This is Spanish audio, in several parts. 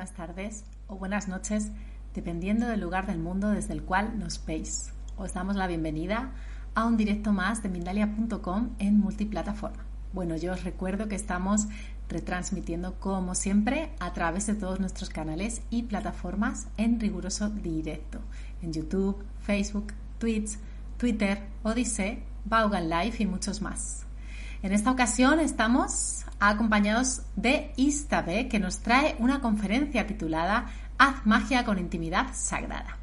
Buenas tardes o buenas noches, dependiendo del lugar del mundo desde el cual nos veis. Os damos la bienvenida a un directo más de Mindalia.com en multiplataforma. Bueno, yo os recuerdo que estamos retransmitiendo como siempre a través de todos nuestros canales y plataformas en riguroso directo. En YouTube, Facebook, Twitch, Twitter, Odyssey, Vaughan Live y muchos más. En esta ocasión estamos acompañados de Istabe, que nos trae una conferencia titulada Haz magia con intimidad sagrada.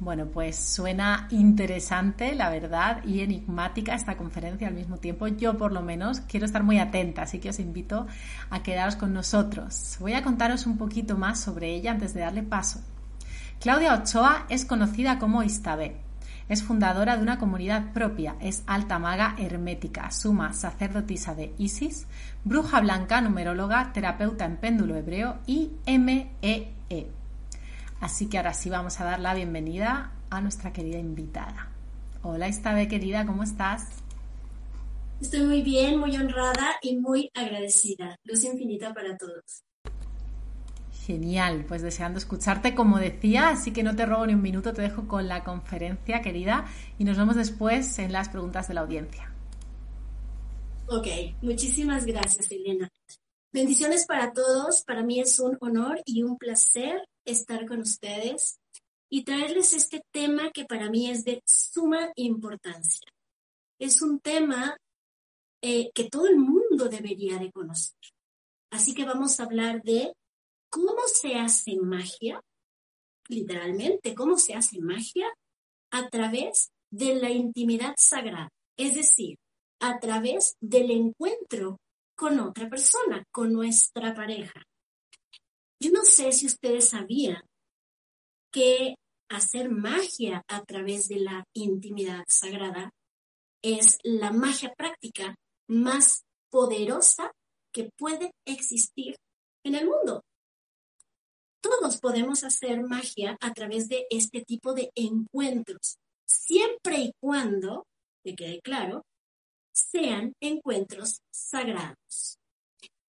Bueno, pues suena interesante, la verdad, y enigmática esta conferencia al mismo tiempo. Yo, por lo menos, quiero estar muy atenta, así que os invito a quedaros con nosotros. Voy a contaros un poquito más sobre ella antes de darle paso. Claudia Ochoa es conocida como Istabé. Es fundadora de una comunidad propia, es alta maga hermética, suma, sacerdotisa de Isis, bruja blanca, numeróloga, terapeuta en péndulo hebreo y MEE. Así que ahora sí vamos a dar la bienvenida a nuestra querida invitada. Hola Istabe querida, ¿cómo estás? Estoy muy bien, muy honrada y muy agradecida. Luz infinita para todos. Genial, pues deseando escucharte como decía, así que no te robo ni un minuto, te dejo con la conferencia querida y nos vemos después en las preguntas de la audiencia. Ok, muchísimas gracias Elena. Bendiciones para todos, para mí es un honor y un placer estar con ustedes y traerles este tema que para mí es de suma importancia. Es un tema eh, que todo el mundo debería de conocer. Así que vamos a hablar de cómo se hace magia, literalmente, cómo se hace magia a través de la intimidad sagrada, es decir, a través del encuentro con otra persona, con nuestra pareja. Yo no sé si ustedes sabían que hacer magia a través de la intimidad sagrada es la magia práctica más poderosa que puede existir en el mundo. Todos podemos hacer magia a través de este tipo de encuentros, siempre y cuando, me quede claro, sean encuentros sagrados.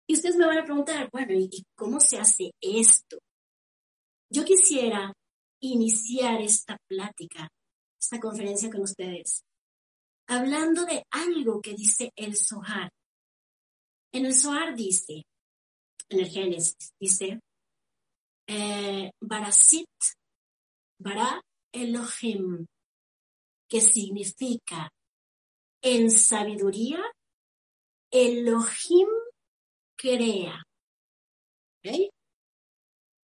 Y ustedes me van a preguntar, bueno, ¿y cómo se hace esto? Yo quisiera iniciar esta plática, esta conferencia con ustedes, hablando de algo que dice el Zohar. En el Zohar dice, en el Génesis, dice, eh, Barasit, Bara Elohim, que significa en sabiduría, Elohim crea.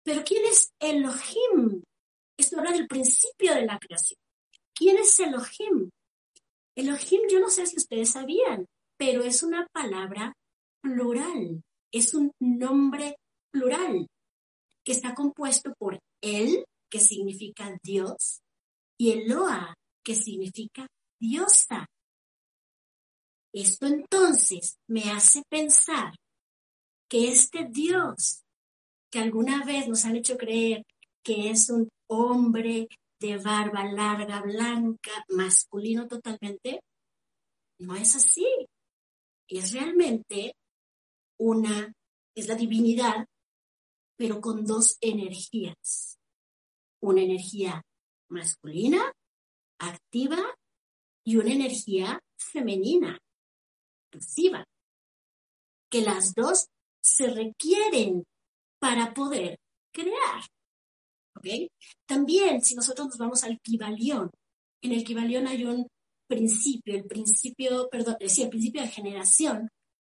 Pero ¿quién es Elohim? Esto habla del principio de la creación. ¿Quién es Elohim? Elohim, yo no sé si ustedes sabían, pero es una palabra plural, es un nombre plural que está compuesto por El, que significa Dios, y Eloa, que significa diosa. Esto entonces me hace pensar que este Dios que alguna vez nos han hecho creer que es un hombre de barba larga, blanca, masculino totalmente, no es así. Es realmente una, es la divinidad, pero con dos energías. Una energía masculina, activa, y una energía femenina, pasiva. Que las dos se requieren para poder crear. ¿Ok? También, si nosotros nos vamos al Kibalión, en el Kibalión hay un principio, el principio, perdón, decía, el principio de generación,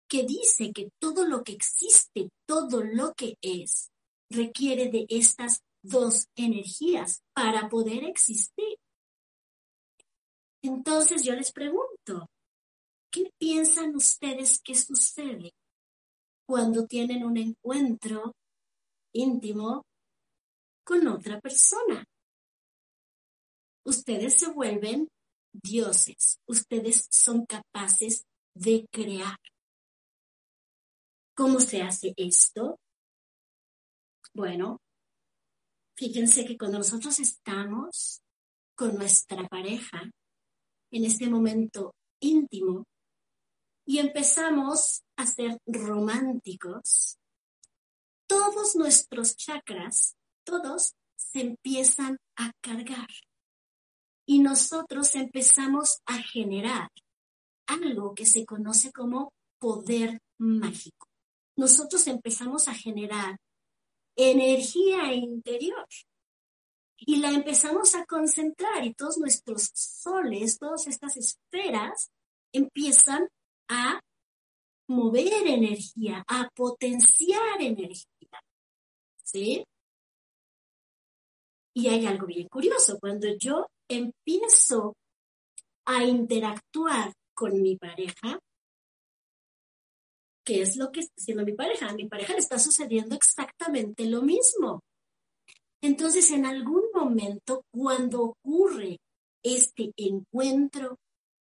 que dice que todo lo que existe, todo lo que es, requiere de estas dos energías para poder existir. Entonces yo les pregunto, ¿qué piensan ustedes que sucede cuando tienen un encuentro íntimo con otra persona? Ustedes se vuelven dioses, ustedes son capaces de crear. ¿Cómo se hace esto? Bueno, fíjense que cuando nosotros estamos con nuestra pareja, en este momento íntimo, y empezamos a ser románticos, todos nuestros chakras, todos se empiezan a cargar. Y nosotros empezamos a generar algo que se conoce como poder mágico. Nosotros empezamos a generar energía interior y la empezamos a concentrar y todos nuestros soles, todas estas esferas empiezan a mover energía, a potenciar energía. ¿Sí? Y hay algo bien curioso, cuando yo empiezo a interactuar con mi pareja, ¿qué es lo que está haciendo mi pareja? A mi pareja le está sucediendo exactamente lo mismo. Entonces, en algún momento, cuando ocurre este encuentro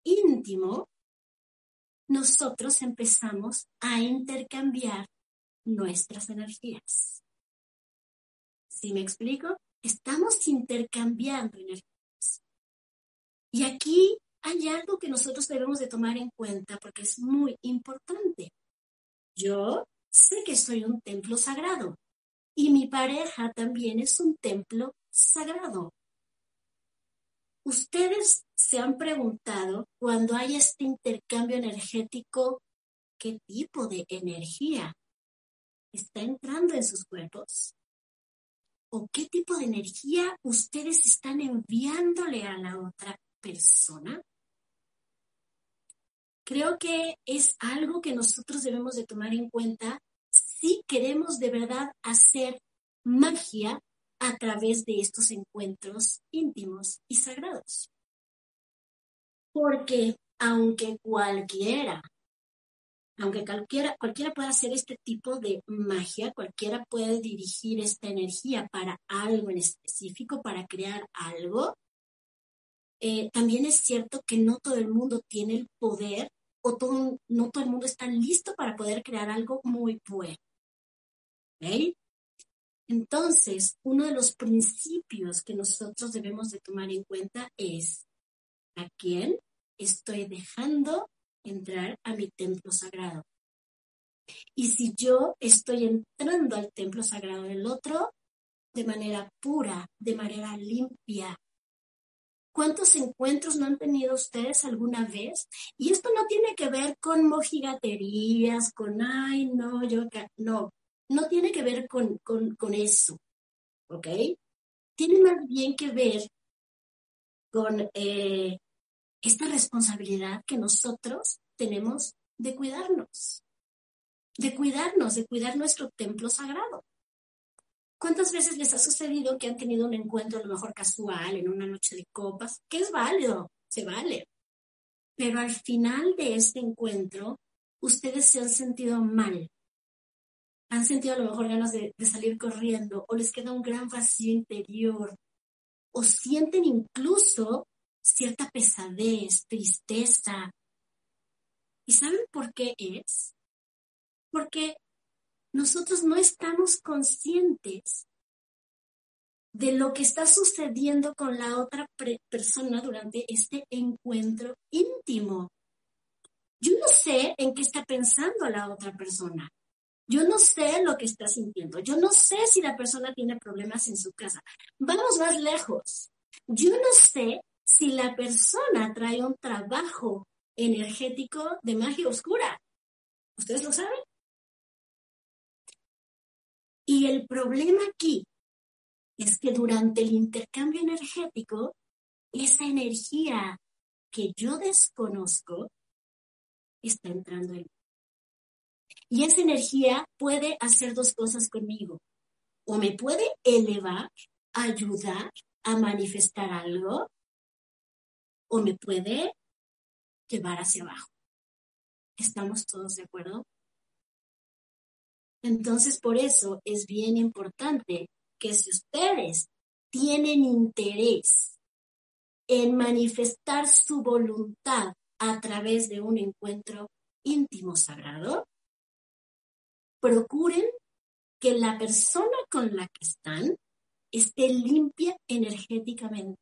íntimo, nosotros empezamos a intercambiar nuestras energías. ¿Sí me explico? Estamos intercambiando energías. Y aquí hay algo que nosotros debemos de tomar en cuenta porque es muy importante. Yo sé que soy un templo sagrado y mi pareja también es un templo sagrado. Ustedes se han preguntado cuando hay este intercambio energético, ¿qué tipo de energía está entrando en sus cuerpos? ¿O qué tipo de energía ustedes están enviándole a la otra persona? Creo que es algo que nosotros debemos de tomar en cuenta si queremos de verdad hacer magia a través de estos encuentros íntimos y sagrados. Porque aunque cualquiera, aunque cualquiera, cualquiera pueda hacer este tipo de magia, cualquiera puede dirigir esta energía para algo en específico, para crear algo, eh, también es cierto que no todo el mundo tiene el poder o todo, no todo el mundo está listo para poder crear algo muy bueno. Entonces, uno de los principios que nosotros debemos de tomar en cuenta es a quién estoy dejando entrar a mi templo sagrado. Y si yo estoy entrando al templo sagrado del otro de manera pura, de manera limpia, ¿Cuántos encuentros no han tenido ustedes alguna vez? Y esto no tiene que ver con mojigaterías, con, ay, no, yo, no, no tiene que ver con, con, eso, ¿ok? Tiene más bien que ver con eh, esta responsabilidad que nosotros tenemos de cuidarnos, de cuidarnos, de cuidar nuestro templo sagrado. ¿Cuántas veces les ha sucedido que han tenido un encuentro a lo mejor casual en una noche de copas? Que es válido, se vale. Pero al final de este encuentro, ustedes se han sentido mal. Han sentido a lo mejor ganas de, de salir corriendo o les queda un gran vacío interior. O sienten incluso cierta pesadez, tristeza. ¿Y saben por qué es? Porque nosotros no estamos conscientes de lo que está sucediendo con la otra persona durante este encuentro íntimo. Yo no sé en qué está pensando la otra persona. Yo no sé lo que está sintiendo. Yo no sé si la persona tiene problemas en su casa. Vamos más lejos. Yo no sé si la persona trae un trabajo energético de magia oscura. ¿Ustedes lo saben? Y el problema aquí es que durante el intercambio energético, esa energía que yo desconozco está entrando en mí. Y esa energía puede hacer dos cosas conmigo. o me puede elevar, ayudar a manifestar algo, o me puede llevar hacia abajo. ¿Estamos todos de acuerdo? Entonces, por eso es bien importante que si ustedes tienen interés en manifestar su voluntad a través de un encuentro íntimo sagrado, procuren que la persona con la que están esté limpia energéticamente.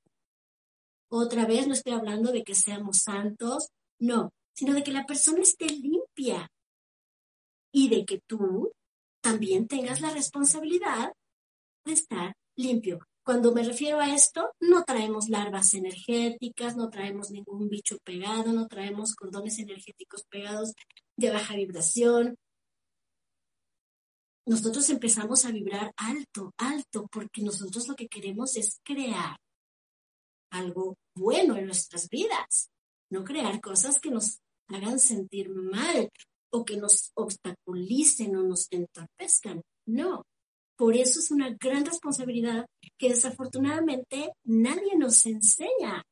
Otra vez no estoy hablando de que seamos santos, no, sino de que la persona esté limpia y de que tú también tengas la responsabilidad de estar limpio. Cuando me refiero a esto, no traemos larvas energéticas, no traemos ningún bicho pegado, no traemos cordones energéticos pegados de baja vibración. Nosotros empezamos a vibrar alto, alto, porque nosotros lo que queremos es crear algo bueno en nuestras vidas, no crear cosas que nos hagan sentir mal o que nos obstaculicen o nos entorpezcan. No, por eso es una gran responsabilidad que desafortunadamente nadie nos enseña,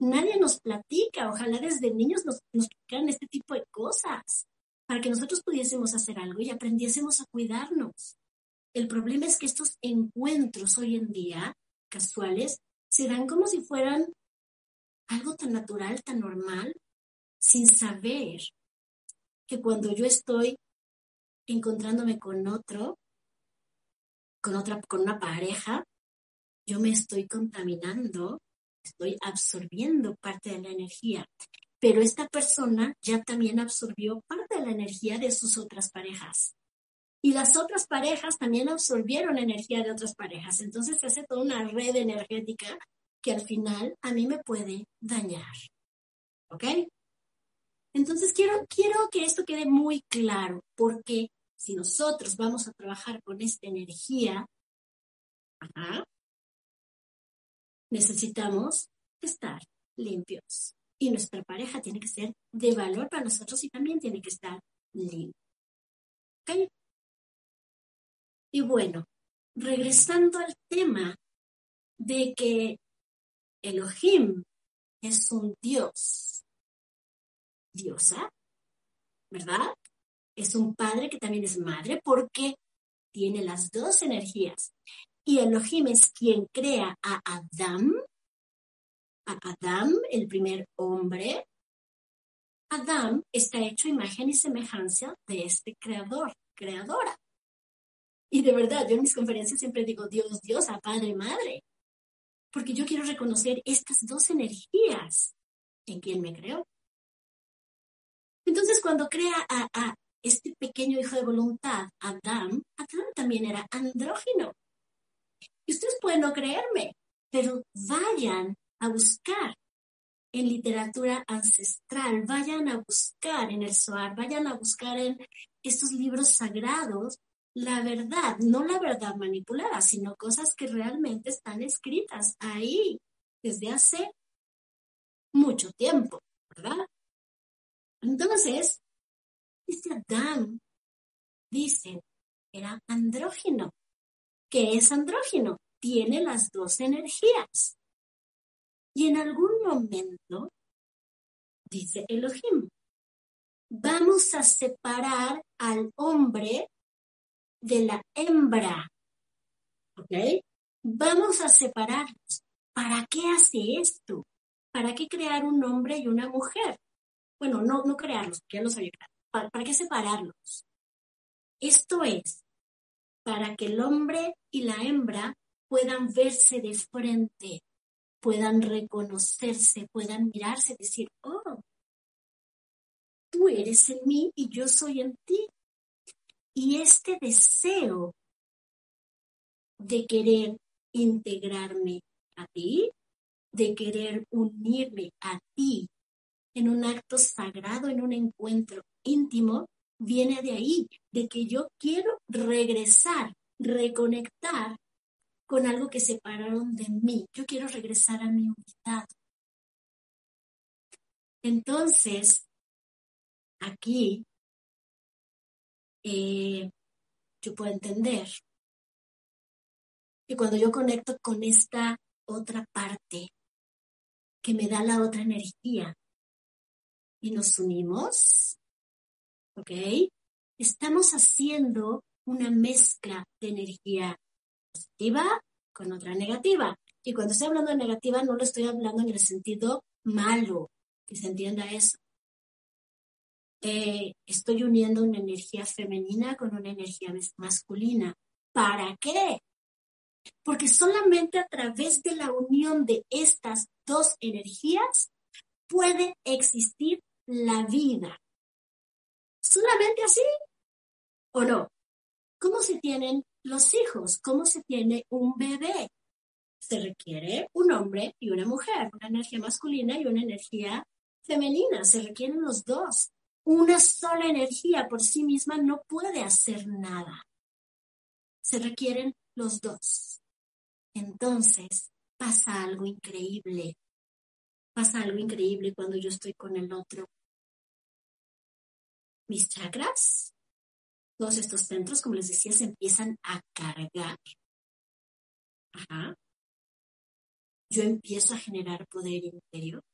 nadie nos platica. Ojalá desde niños nos, nos este tipo de cosas para que nosotros pudiésemos hacer algo y aprendiésemos a cuidarnos. El problema es que estos encuentros hoy en día, casuales, se dan como si fueran algo tan natural, tan normal, sin saber que cuando yo estoy encontrándome con otro, con otra, con una pareja, yo me estoy contaminando, estoy absorbiendo parte de la energía. Pero esta persona ya también absorbió parte de la energía de sus otras parejas. Y las otras parejas también absorbieron energía de otras parejas. Entonces se hace toda una red energética que al final a mí me puede dañar. ¿Ok? Entonces quiero, quiero que esto quede muy claro, porque si nosotros vamos a trabajar con esta energía, necesitamos estar limpios. Y nuestra pareja tiene que ser de valor para nosotros y también tiene que estar limpio. Y bueno, regresando al tema de que Elohim es un Dios, diosa, ¿verdad? es un padre que también es madre porque tiene las dos energías. Y Elohim es quien crea a Adam, a Adam, el primer hombre. Adam está hecho imagen y semejanza de este creador, creadora. Y de verdad, yo en mis conferencias siempre digo Dios, Dios, a Padre, Madre, porque yo quiero reconocer estas dos energías en quien me creó. Entonces, cuando crea a, este pequeño hijo de voluntad, Adán, Adán también era andrógino. Y ustedes pueden no creerme, pero vayan a buscar en literatura ancestral, vayan a buscar en el Zohar, vayan a buscar en estos libros sagrados la verdad, no la verdad manipulada, sino cosas que realmente están escritas ahí desde hace mucho tiempo, ¿verdad? Entonces, este Adán, dice, era andrógino. ¿Qué es andrógino? Tiene las dos energías. Y en algún momento, dice Elohim, vamos a separar al hombre de la hembra. ¿Ok? Vamos a separarlos. ¿Para qué hace esto? ¿Para qué crear un hombre y una mujer? Bueno, no, no crearlos, ya los había creado. ¿Para, qué separarlos? Esto es para que el hombre y la hembra puedan verse de frente, puedan reconocerse, puedan mirarse, decir, oh, tú eres en mí y yo soy en ti. Y este deseo de querer integrarme a ti, de querer unirme a ti en un acto sagrado, en un encuentro íntimo, viene de ahí, de que yo quiero regresar, reconectar con algo que separaron de mí. Yo quiero regresar a mi unidad. Entonces, aquí eh, yo puedo entender Y cuando yo conecto con esta otra parte que me da la otra energía y nos unimos, ¿ok? Estamos haciendo una mezcla de energía positiva con otra negativa. Y cuando estoy hablando de negativa, no lo estoy hablando en el sentido malo, que se entienda eso. Eh, estoy uniendo una energía femenina con una energía masculina. ¿Para qué? Porque solamente a través de la unión de estas dos energías puede existir la vida. ¿Solamente así? ¿O no? ¿Cómo se tienen los hijos? ¿Cómo se tiene un bebé? Se requiere un hombre y una mujer, una energía masculina y una energía femenina. Se requieren los dos. Una sola energía por sí misma no puede hacer nada. Se requieren los dos. Entonces pasa algo increíble. Pasa algo increíble cuando yo estoy con el otro. Mis chakras, todos estos centros, como les decía, se empiezan a cargar. Ajá. Yo empiezo a generar poder interior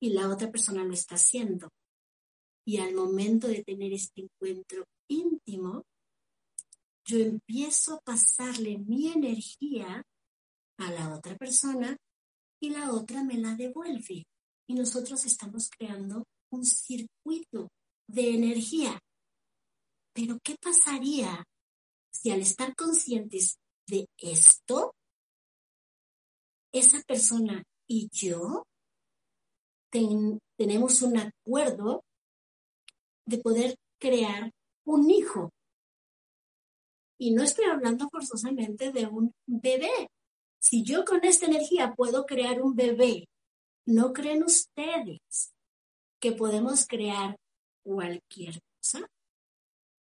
y la otra persona lo está haciendo. Y al momento de tener este encuentro íntimo, yo empiezo a pasarle mi energía a la otra persona y la otra me la devuelve. Y nosotros estamos creando un circuito de energía. Pero ¿qué pasaría si al estar conscientes de esto, esa persona y yo tenemos un acuerdo de poder crear un hijo. Y no estoy hablando forzosamente de un bebé. Si yo con esta energía puedo crear un bebé, ¿no creen ustedes que podemos crear cualquier cosa?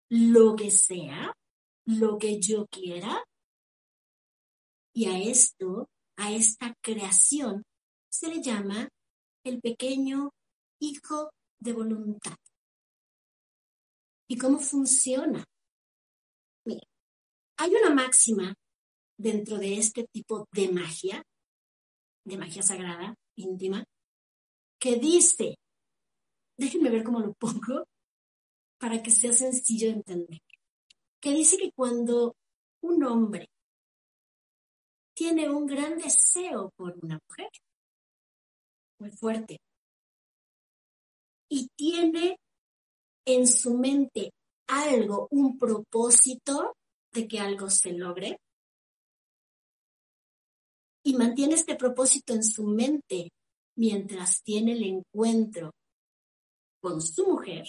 Lo que sea, lo que yo quiera. Y a esto, a esta creación, se le llama el pequeño hijo de voluntad. ¿Y cómo funciona? Mira, hay una máxima dentro de este tipo de magia, de magia sagrada, íntima, que dice, déjenme ver cómo lo pongo para que sea sencillo de entender, que dice que cuando un hombre tiene un gran deseo por una mujer, muy fuerte, y tiene en su mente algo, un propósito de que algo se logre y mantiene este propósito en su mente mientras tiene el encuentro con su mujer,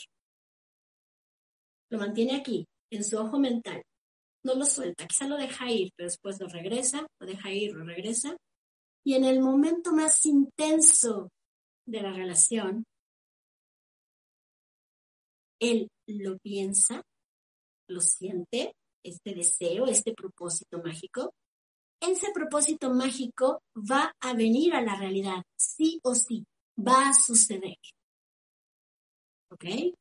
lo mantiene aquí, en su ojo mental, no lo suelta, quizá lo deja ir, pero después lo regresa, lo deja ir, lo regresa, y en el momento más intenso de la relación, él lo piensa, lo siente, este deseo, este propósito mágico. Ese propósito mágico va a venir a la realidad, sí o sí, va a suceder. ¿Ok?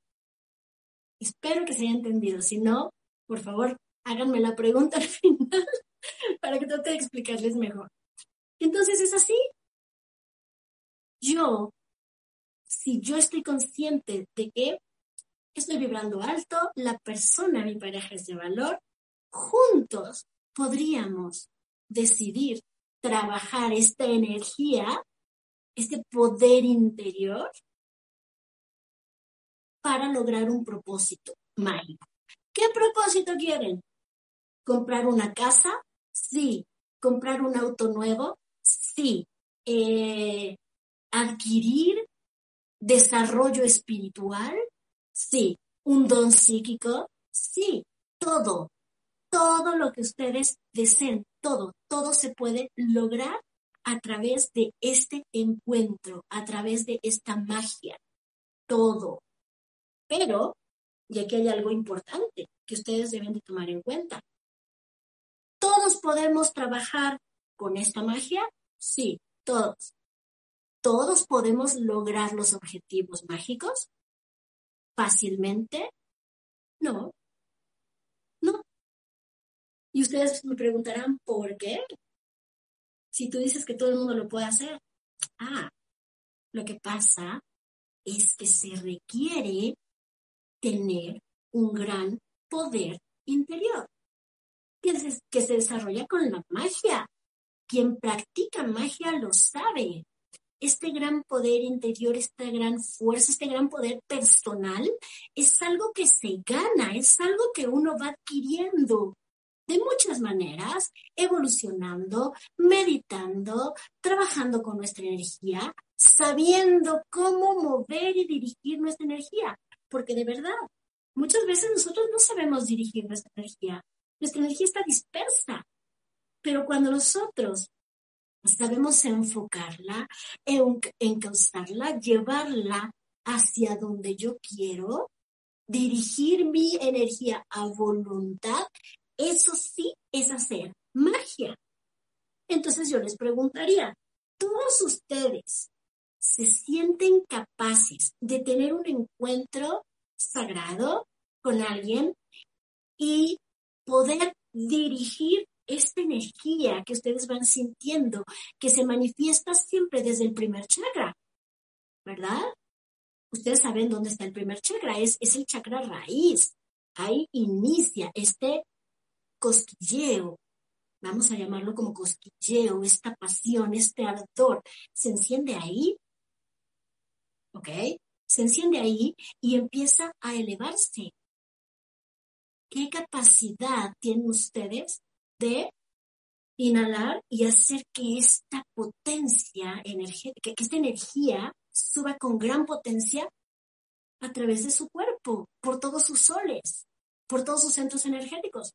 Espero que se haya entendido. Si no, por favor, háganme la pregunta al final para que trate de explicarles mejor. Entonces es así. Yo, si yo estoy consciente de que estoy vibrando alto, la persona, mi pareja es de valor, juntos podríamos decidir trabajar esta energía, este poder interior para lograr un propósito mágico. ¿Qué propósito quieren? ¿Comprar una casa? Sí. ¿Comprar un auto nuevo? Sí. Eh, ¿Adquirir desarrollo espiritual? Sí. ¿Un don psíquico? Sí. Todo. Todo lo que ustedes deseen. Todo. Todo se puede lograr a través de este encuentro, a través de esta magia. Todo. Pero, y aquí hay algo importante que ustedes deben de tomar en cuenta. ¿Todos podemos trabajar con esta magia? Sí, todos. ¿Todos podemos lograr los objetivos mágicos? fácilmente? No. No. Y ustedes me preguntarán, ¿por qué? Si tú dices que todo el mundo lo puede hacer. Ah, lo que pasa es que se requiere tener un gran poder interior que se, que se desarrolla con la magia. Quien practica magia lo sabe. Este gran poder interior, esta gran fuerza, este gran poder personal es algo que se gana, es algo que uno va adquiriendo de muchas maneras, evolucionando, meditando, trabajando con nuestra energía, sabiendo cómo mover y dirigir nuestra energía. Porque de verdad, muchas veces nosotros no sabemos dirigir nuestra energía. Nuestra energía está dispersa. Pero cuando nosotros sabemos enfocarla, encauzarla, llevarla hacia donde yo quiero, dirigir mi energía a voluntad, eso sí es hacer magia. Entonces yo les preguntaría, ¿todos ustedes se sienten capaces de tener un encuentro sagrado con alguien y poder dirigir esta energía que ustedes van sintiendo, que se manifiesta siempre desde el primer chakra, ¿verdad? Ustedes saben dónde está el primer chakra, es, es el chakra raíz. Ahí inicia este cosquilleo, vamos a llamarlo como cosquilleo, esta pasión, este ardor, se enciende ahí, ¿ok? Se enciende ahí y empieza a elevarse. ¿Qué capacidad tienen ustedes de inhalar y hacer que esta potencia energética, que esta energía suba con gran potencia a través de su cuerpo, por todos sus soles, por todos sus centros energéticos?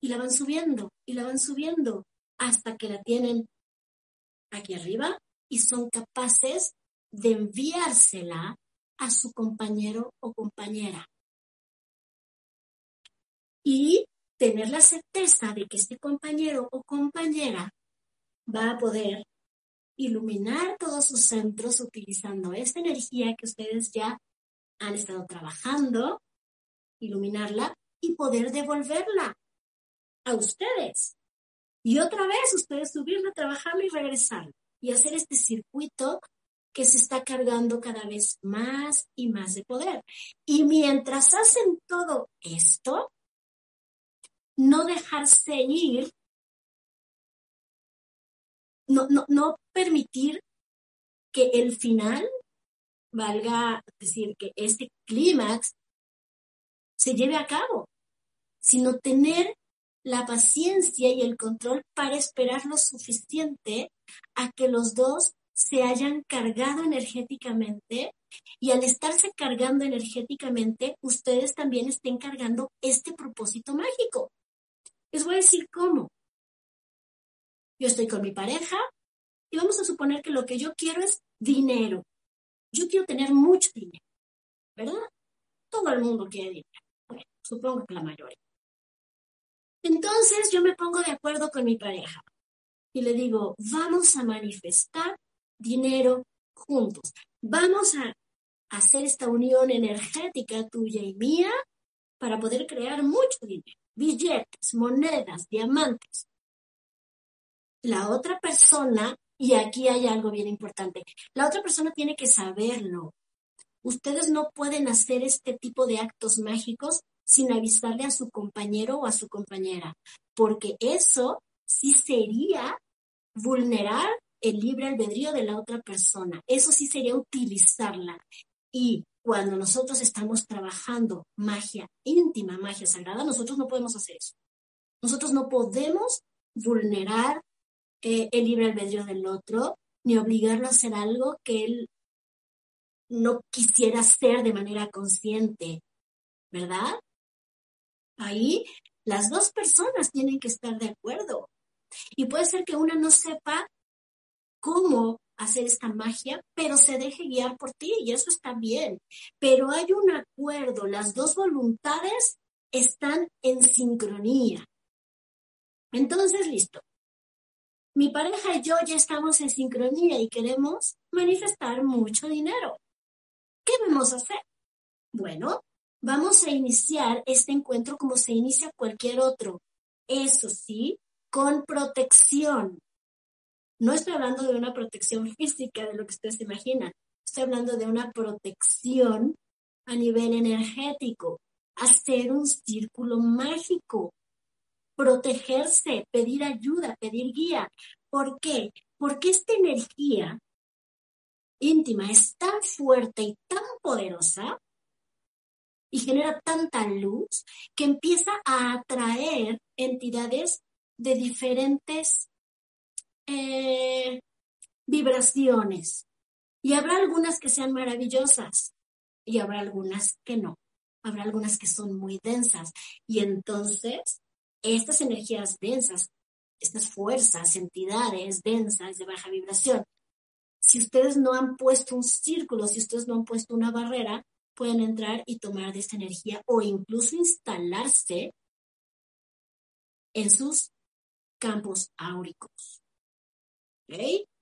y la van subiendo y la van subiendo hasta que la tienen aquí arriba y son capaces de enviársela a su compañero o compañera. Y tener la certeza de que este compañero o compañera va a poder iluminar todos sus centros utilizando esta energía que ustedes ya han estado trabajando, iluminarla y poder devolverla a ustedes. Y otra vez ustedes subirla, trabajarlo y regresar. Y hacer este circuito que se está cargando cada vez más y más de poder. Y mientras hacen todo esto, no dejarse ir, no, no, no permitir que el final, valga decir, que este clímax se lleve a cabo, sino tener la paciencia y el control para esperar lo suficiente a que los dos se hayan cargado energéticamente y al estarse cargando energéticamente, ustedes también estén cargando este propósito mágico. Les voy a decir cómo. Yo estoy con mi pareja y vamos a suponer que lo que yo quiero es dinero. Yo quiero tener mucho dinero, ¿verdad? Todo el mundo quiere dinero. Supongo que la mayoría. Entonces yo me pongo de acuerdo con mi pareja y le digo, vamos a manifestar dinero juntos. Vamos a hacer esta unión energética tuya y mía para poder crear mucho dinero, billetes, monedas, diamantes. La otra persona, y aquí hay algo bien importante, la otra persona tiene que saberlo. Ustedes no pueden hacer este tipo de actos mágicos sin avisarle a su compañero o a su compañera, porque eso sí sería vulnerar el libre albedrío de la otra persona. Eso sí sería utilizarla. Y cuando nosotros estamos trabajando magia íntima, magia sagrada, nosotros no podemos hacer eso. Nosotros no podemos vulnerar eh, el libre albedrío del otro, ni obligarlo a hacer algo que él no quisiera hacer de manera consciente, ¿verdad? Ahí las dos personas tienen que estar de acuerdo. Y puede ser que una no sepa cómo hacer esta magia, pero se deje guiar por ti y eso está bien. Pero hay un acuerdo, las dos voluntades están en sincronía. Entonces, listo. Mi pareja y yo ya estamos en sincronía y queremos manifestar mucho dinero. ¿Qué vamos a hacer? Bueno, Vamos a iniciar este encuentro como se inicia cualquier otro Eso sí, con protección. No estoy hablando de una protección física de lo que ustedes imaginan. Estoy hablando de una protección a nivel energético. Hacer un círculo mágico. Protegerse, pedir ayuda, pedir guía. ¿Por qué? Porque esta energía íntima es tan fuerte y tan poderosa y genera tanta luz que empieza a atraer entidades de diferentes eh, vibraciones. Y habrá algunas que sean maravillosas y habrá algunas que no. Habrá algunas que son muy densas. Y entonces, estas energías densas, estas fuerzas, entidades densas de baja vibración, si ustedes no han puesto un círculo, si ustedes no han puesto una barrera, pueden entrar y tomar de esta energía o incluso instalarse en sus campos áuricos.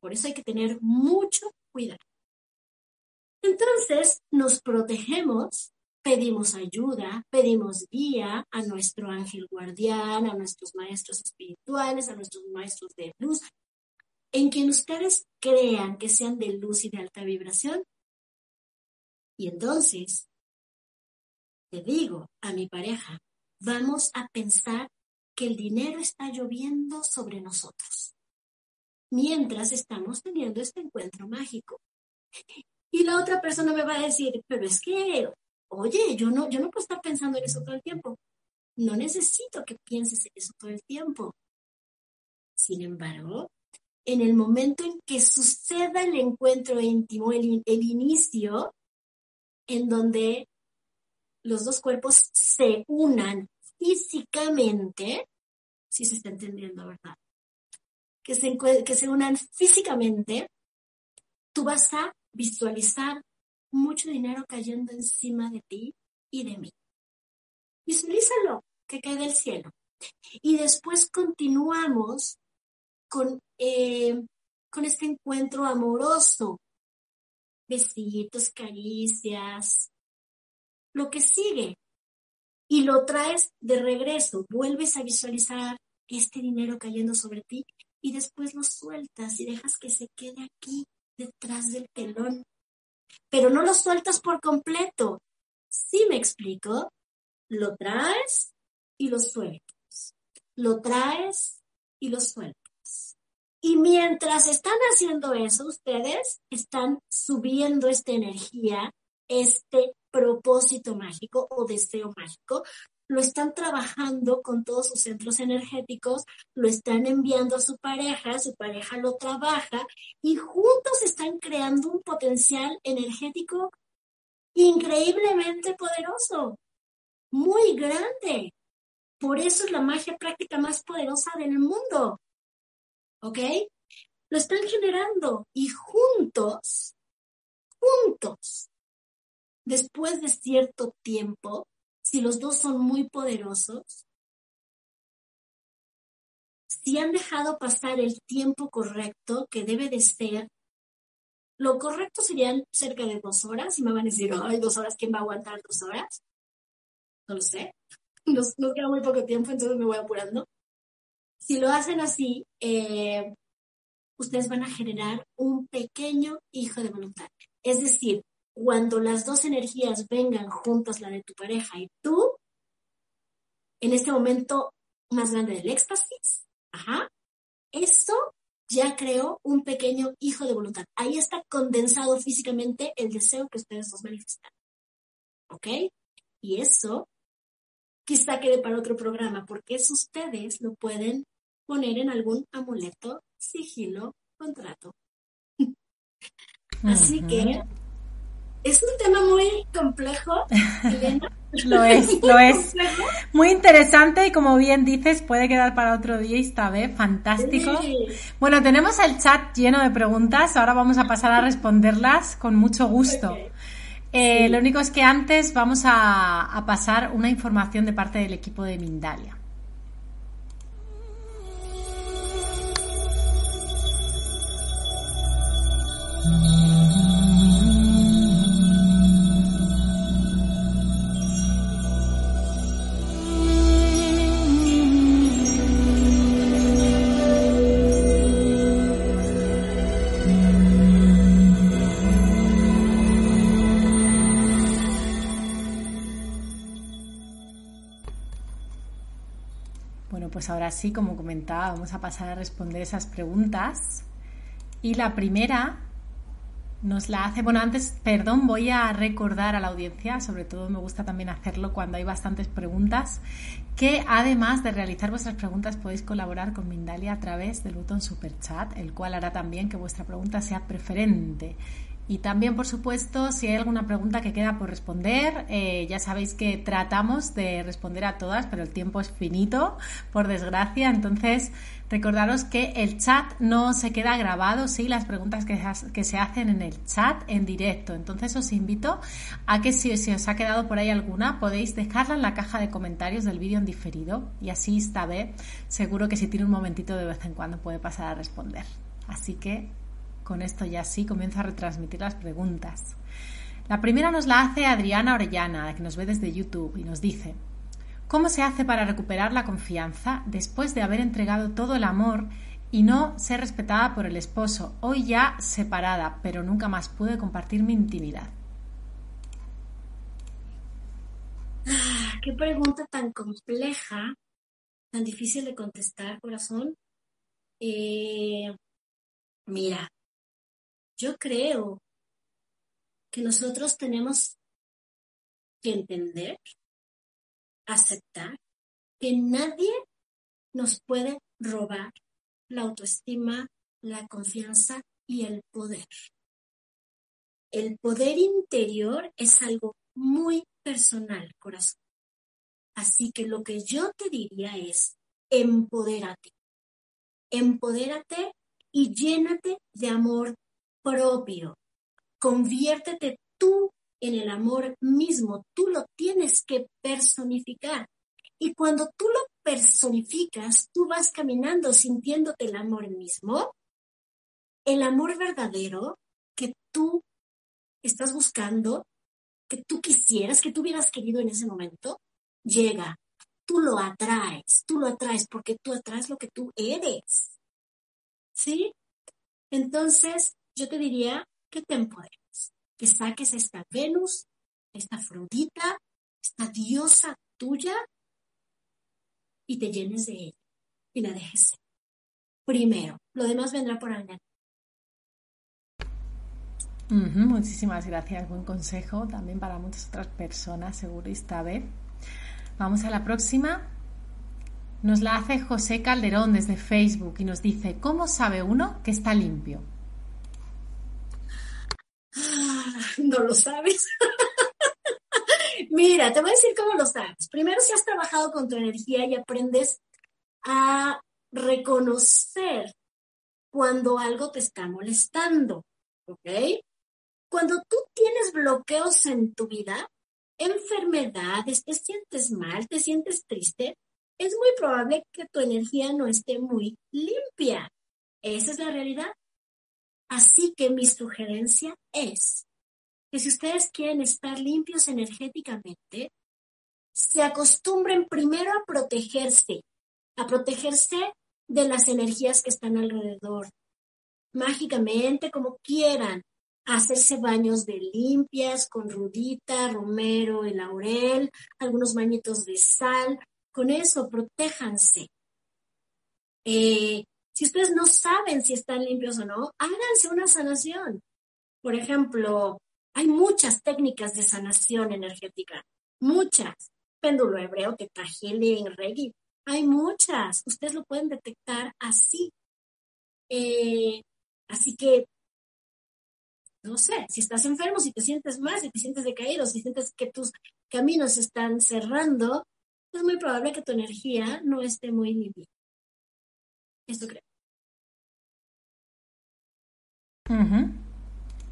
Por eso hay que tener mucho cuidado. Entonces nos protegemos, pedimos ayuda, pedimos guía a nuestro ángel guardián, a nuestros maestros espirituales, a nuestros maestros de luz, en quien ustedes crean que sean de luz y de alta vibración. Y entonces, te digo a mi pareja, vamos a pensar que el dinero está lloviendo sobre nosotros, mientras estamos teniendo este encuentro mágico. Y la otra persona me va a decir, pero es que, oye, yo no, yo no puedo estar pensando en eso todo el tiempo. No necesito que pienses en eso todo el tiempo. Sin embargo, en el momento en que suceda el encuentro íntimo, el, inicio, en donde los dos cuerpos se unan físicamente, si se está entendiendo, ¿verdad? Que se, que se unan físicamente, tú vas a visualizar mucho dinero cayendo encima de ti y de mí. Visualízalo, que cae del cielo. Y después continuamos con, eh, con este encuentro amoroso. Besitos, caricias, lo que sigue. Y lo traes de regreso, vuelves a visualizar este dinero cayendo sobre ti y después lo sueltas y dejas que se quede aquí detrás del telón. Pero no lo sueltas por completo. ¿Sí me explico? Lo traes y lo sueltas. Lo traes y lo sueltas. Y mientras están haciendo eso, ustedes están subiendo esta energía, este propósito mágico o deseo mágico lo están trabajando con todos sus centros energéticos, lo están enviando a su pareja, su pareja lo trabaja y juntos están creando un potencial energético increíblemente poderoso, muy grande. Por eso es la magia práctica más poderosa del mundo. ¿Ok? Lo están generando y juntos, juntos, después de cierto tiempo, si los dos son muy poderosos, si han dejado pasar el tiempo correcto que debe de ser, lo correcto serían cerca de dos horas, y me van a decir, ay, dos horas, ¿quién va a aguantar dos horas? No lo sé, nos, queda muy poco tiempo, entonces me voy apurando. Si lo hacen así, eh, ustedes van a generar un pequeño hijo de voluntad. Es decir, cuando las dos energías vengan juntas, la de tu pareja y tú, en este momento más grande del éxtasis, ajá, eso ya creó un pequeño hijo de voluntad. Ahí está condensado físicamente el deseo que ustedes dos manifestan. ¿Ok? Y eso quizá quede para otro programa, porque eso ustedes lo pueden poner en algún amuleto, sigilo, contrato. Así que es un tema muy complejo, lo es, lo es. Muy interesante y como bien dices, puede quedar para otro día esta vez, fantástico. Bueno, tenemos el chat lleno de preguntas, ahora vamos a pasar a responderlas con mucho gusto. Eh, lo único es que antes vamos a, a pasar una información de parte del equipo de Mindalia. pues ahora sí, como comentaba, vamos a pasar a responder esas preguntas. Y la primera nos la hace, bueno, antes, perdón, voy a recordar a la audiencia, sobre todo me gusta también hacerlo cuando hay bastantes preguntas, que además de realizar vuestras preguntas podéis colaborar con Mindalia a través del botón Super Chat, el cual hará también que vuestra pregunta sea preferente. Y también, por supuesto, si hay alguna pregunta que queda por responder, eh, ya sabéis que tratamos de responder a todas, pero el tiempo es finito, por desgracia. Entonces, recordaros que el chat no se queda grabado, sí, las preguntas que, se hacen en el chat en directo. Entonces, os invito a que si, si, os ha quedado por ahí alguna, podéis dejarla en la caja de comentarios del vídeo en diferido. Y así esta vez, seguro que si tiene un momentito de vez en cuando puede pasar a responder. Así que con esto ya sí comienzo a retransmitir las preguntas. La primera nos la hace Adriana Orellana, que nos ve desde YouTube, y nos dice, ¿cómo se hace para recuperar la confianza después de haber entregado todo el amor y no ser respetada por el esposo? Hoy ya separada, pero nunca más pude compartir mi intimidad. Ah, qué pregunta tan compleja, tan difícil de contestar, corazón. Eh, mira, yo creo que nosotros tenemos que entender, aceptar que nadie nos puede robar la autoestima, la confianza y el poder. El poder interior es algo muy personal, corazón. Así que lo que yo te diría es, empodérate. Empodérate y llénate de amor propio. Conviértete tú en el amor mismo. Tú lo tienes que personificar. Y cuando tú lo personificas, tú vas caminando sintiéndote el amor mismo, el amor verdadero que tú estás buscando, que tú quisieras, que tú hubieras querido en ese momento, llega. Tú lo atraes, tú lo atraes porque tú atraes lo que tú eres. ¿Sí? Entonces, yo te diría que te empoderes, que saques esta Venus, esta Afrodita, esta diosa tuya y te llenes de ella y la dejes primero. Lo demás vendrá por añadir. muchísimas gracias, buen consejo también para muchas otras personas, seguro esta vez. Vamos a la próxima. Nos la hace José Calderón desde Facebook y nos dice, ¿cómo sabe uno que está limpio? no lo sabes. Mira, te voy a decir cómo lo sabes. Primero, si has trabajado con tu energía y aprendes a reconocer cuando algo te está molestando, ¿ok? Cuando tú tienes bloqueos en tu vida, enfermedades, te sientes mal, te sientes triste, es muy probable que tu energía no esté muy limpia. Esa es la realidad. Así que mi sugerencia es que si ustedes quieren estar limpios energéticamente, se acostumbren primero a protegerse, a protegerse de las energías que están alrededor. Mágicamente, como quieran, hacerse baños de limpias con rudita, romero y laurel, algunos bañitos de sal. Con eso, protéjanse. Eh, si ustedes no saben si están limpios o no, háganse una sanación. Por ejemplo, hay muchas técnicas de sanación energética, muchas. Péndulo hebreo, teta healing, hay muchas. Ustedes lo pueden detectar así. Eh, así que, no sé, si estás enfermo, si te sientes mal, si te sientes decaído, si sientes que tus caminos están cerrando, es muy probable que tu energía no esté muy limpia. Esto creo.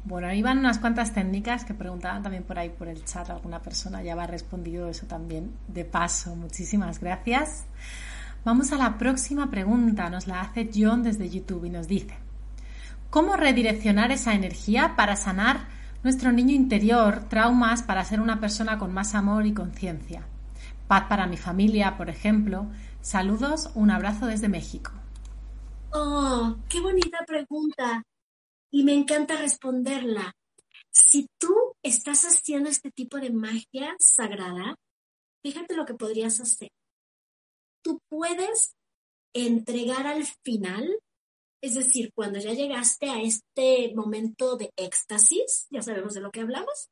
Bueno, ahí van unas cuantas técnicas que preguntaban también por ahí por el chat. Alguna persona ya va respondido eso también de paso. Muchísimas gracias. Vamos a la próxima pregunta. Nos la hace John desde YouTube y nos dice, ¿cómo redireccionar esa energía para sanar nuestro niño interior, traumas para ser una persona con más amor y conciencia? Paz para mi familia, por ejemplo. Saludos, un abrazo desde México. Oh, qué bonita pregunta y me encanta responderla. Si tú estás haciendo este tipo de magia sagrada, fíjate lo que podrías hacer. Tú puedes entregar al final, es decir, cuando ya llegaste a este momento de éxtasis, ya sabemos de lo que hablamos,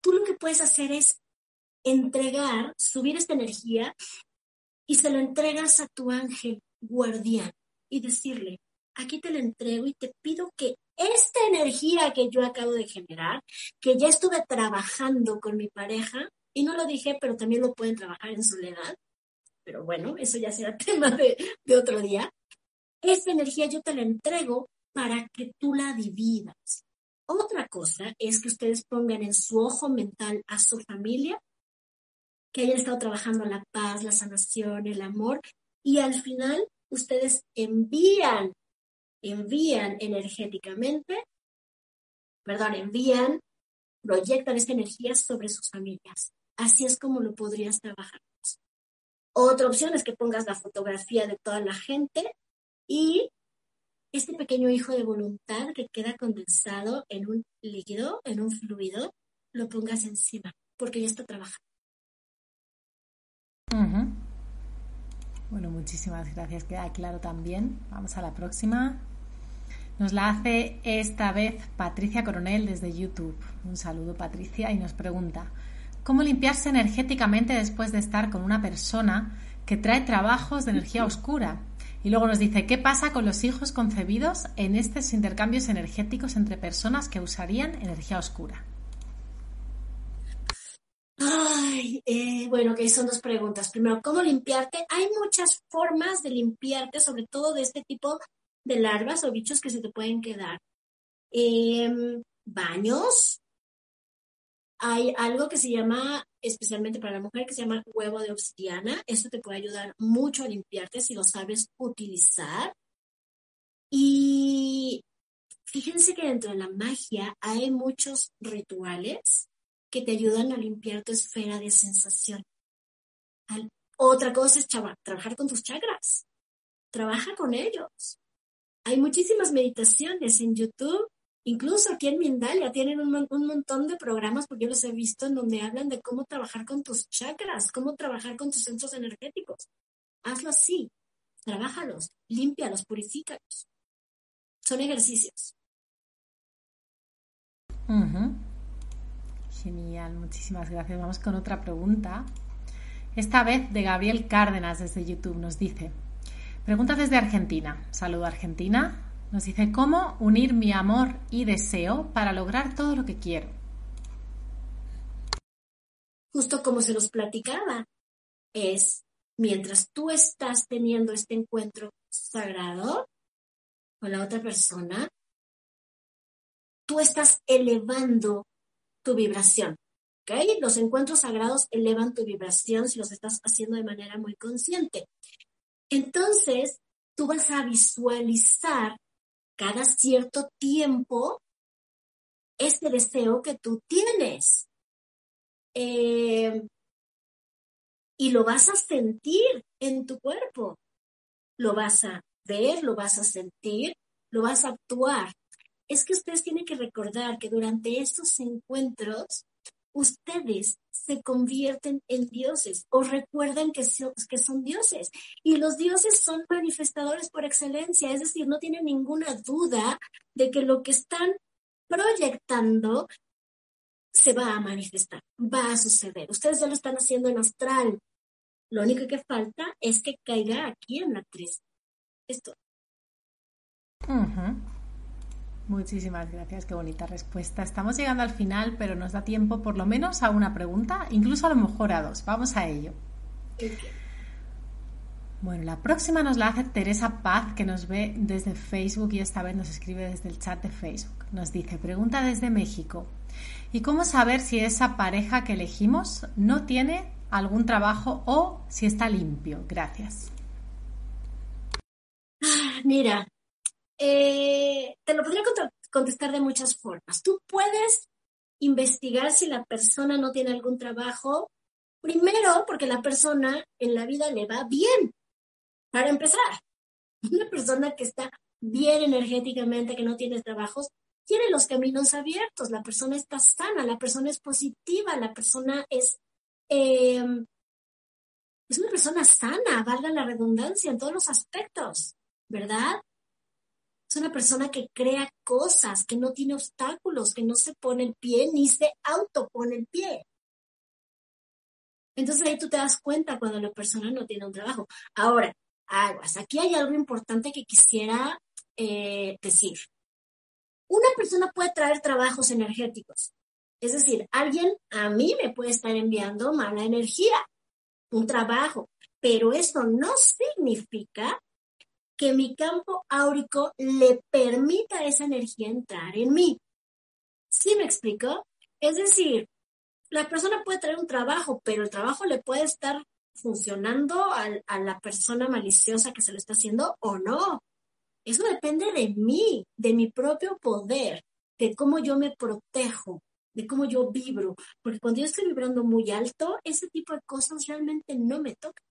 tú lo que puedes hacer es entregar, subir esta energía y se lo entregas a tu ángel guardián y decirle, aquí te la entrego y te pido que esta energía que yo acabo de generar, que ya estuve trabajando con mi pareja, y no lo dije, pero también lo pueden trabajar en soledad, pero bueno, eso ya será tema de, de otro día, esta energía yo te la entrego para que tú la dividas. Otra cosa es que ustedes pongan en su ojo mental a su familia, que hayan estado trabajando la paz, la sanación, el amor, y al final ustedes envían envían energéticamente, perdón, envían, proyectan esta energía sobre sus familias. Así es como lo podrías trabajar. Otra opción es que pongas la fotografía de toda la gente y este pequeño hijo de voluntad que queda condensado en un líquido, en un fluido, lo pongas encima, porque ya está trabajando. Bueno, muchísimas gracias. Queda claro también. Vamos a la próxima. Nos la hace esta vez Patricia Coronel desde YouTube. Un saludo Patricia y nos pregunta, ¿cómo limpiarse energéticamente después de estar con una persona que trae trabajos de energía oscura? Y luego nos dice, ¿qué pasa con los hijos concebidos en estos intercambios energéticos entre personas que usarían energía oscura? Ay, eh, bueno, que son dos preguntas. Primero, ¿cómo limpiarte? Hay muchas formas de limpiarte, sobre todo de este tipo de larvas o bichos que se te pueden quedar. Em, baños. Hay algo que se llama, especialmente para la mujer, que se llama huevo de obsidiana. Esto te puede ayudar mucho a limpiarte si lo sabes utilizar. Y fíjense que dentro de la magia hay muchos rituales que te ayudan a limpiar tu esfera de sensación. otra cosa es trabajar con tus chakras. Trabaja con ellos. Hay muchísimas meditaciones en YouTube, incluso aquí en Mindalia tienen un, montón de programas, porque yo los he visto, en donde hablan de cómo trabajar con tus chakras, cómo trabajar con tus centros energéticos. Hazlo así, trabájalos, límpialos, purifícalos. Son ejercicios. Genial, muchísimas gracias. Vamos con otra pregunta. Esta vez de Gabriel Cárdenas desde YouTube nos dice, Pregunta desde Argentina. Saludo Argentina. Nos dice, ¿cómo unir mi amor y deseo para lograr todo lo que quiero? Justo como se los platicaba, es mientras tú estás teniendo este encuentro sagrado con la otra persona, tú estás elevando tu vibración. ¿ok? Los encuentros sagrados elevan tu vibración si los estás haciendo de manera muy consciente. Entonces, tú vas a visualizar cada cierto tiempo este deseo que tú tienes. Eh, y lo vas a sentir en tu cuerpo. Lo vas a ver, lo vas a sentir, lo vas a actuar. Es que ustedes tienen que recordar que durante estos encuentros, ustedes se convierten en dioses o recuerdan que son, que son dioses. Y los dioses son manifestadores por excelencia, es decir, no tienen ninguna duda de que lo que están proyectando se va a manifestar, va a suceder. Ustedes ya lo están haciendo en astral. Lo único que falta es que caiga aquí en la actriz. Esto. Muchísimas gracias, qué bonita respuesta. Estamos llegando al final, pero nos da tiempo por lo menos a una pregunta, incluso a lo mejor a dos. Vamos a ello. Bueno, la próxima nos la hace Teresa Paz, que nos ve desde Facebook y esta vez nos escribe desde el chat de Facebook. Nos dice, pregunta desde México. ¿Y cómo saber si esa pareja que elegimos no tiene algún trabajo o si está limpio? Gracias. Ah, mira, eh, te lo podría contestar de muchas formas. Tú puedes investigar si la persona no tiene algún trabajo, primero porque la persona en la vida le va bien, para empezar. Una persona que está bien energéticamente, que no tiene trabajos, tiene los caminos abiertos, la persona está sana, la persona es positiva, la persona es, em, es una persona sana, valga la redundancia, en todos los aspectos, ¿verdad? Es una persona que crea cosas, que no tiene obstáculos, que no se pone el pie ni se autopone el pie. Entonces ahí tú te das cuenta cuando la persona no tiene un trabajo. Ahora, aguas, aquí hay algo importante que quisiera eh, decir. Una persona puede traer trabajos energéticos. Es decir, alguien a mí me puede estar enviando mala energía, un trabajo, pero eso no significa que mi campo áurico le permita esa energía entrar en mí. ¿Sí me explico? Es decir, la persona puede traer un trabajo, pero el trabajo le puede estar funcionando a, la persona maliciosa que se lo está haciendo o no. Eso depende de mí, de mi propio poder, de cómo yo me protejo, de cómo yo vibro. Porque cuando yo estoy vibrando muy alto, ese tipo de cosas realmente no me tocan.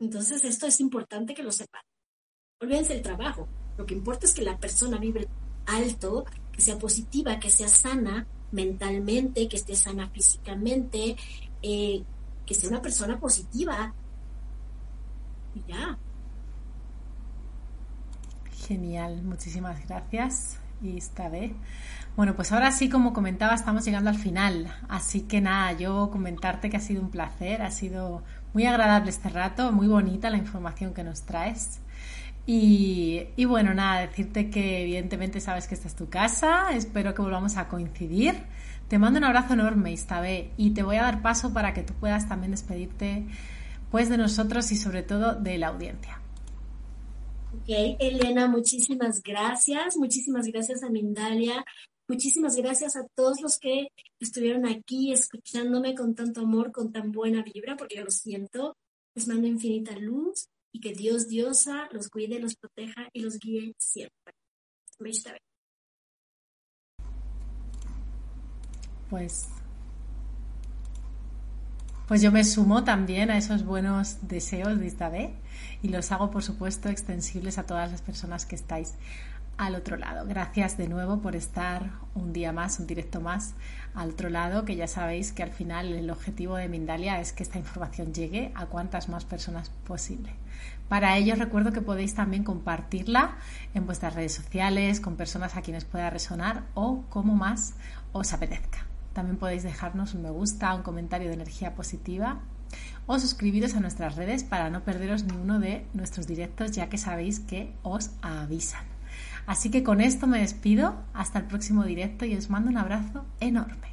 Entonces, esto es importante que lo sepan. Olvídense el trabajo. Lo que importa es que la persona vibre alto, que sea positiva, que sea sana mentalmente, que esté sana físicamente, eh, que sea una persona positiva. Y ya. Genial, muchísimas gracias. Y esta vez. Bueno, pues ahora sí, como comentaba, estamos llegando al final. Así que nada, yo comentarte que ha sido un placer, ha sido muy agradable este rato, muy bonita la información que nos traes. Y, bueno, nada, decirte que evidentemente sabes que esta es tu casa, espero que volvamos a coincidir. Te mando un abrazo enorme, Istabé, y te voy a dar paso para que tú puedas también despedirte pues de nosotros y sobre todo de la audiencia. Ok, Elena, muchísimas gracias, muchísimas gracias a Mindalia, muchísimas gracias a todos los que estuvieron aquí escuchándome con tanto amor, con tan buena vibra, porque yo lo siento. Les mando infinita luz y que Dios, Diosa, los cuide, los proteja y los guíe siempre. Pues, pues yo me sumo también a esos buenos deseos de esta vez y los hago, por supuesto, extensibles a todas las personas que estáis al otro lado. Gracias de nuevo por estar un día más, un directo más al otro lado, que ya sabéis que al final el objetivo de Mindalia es que esta información llegue a cuantas más personas posible. Para ello recuerdo que podéis también compartirla en vuestras redes sociales con personas a quienes pueda resonar o como más os apetezca. También podéis dejarnos un me gusta, un comentario de energía positiva o suscribiros a nuestras redes para no perderos ni uno de nuestros directos ya que sabéis que os avisan. Así que con esto me despido, hasta el próximo directo y os mando un abrazo enorme.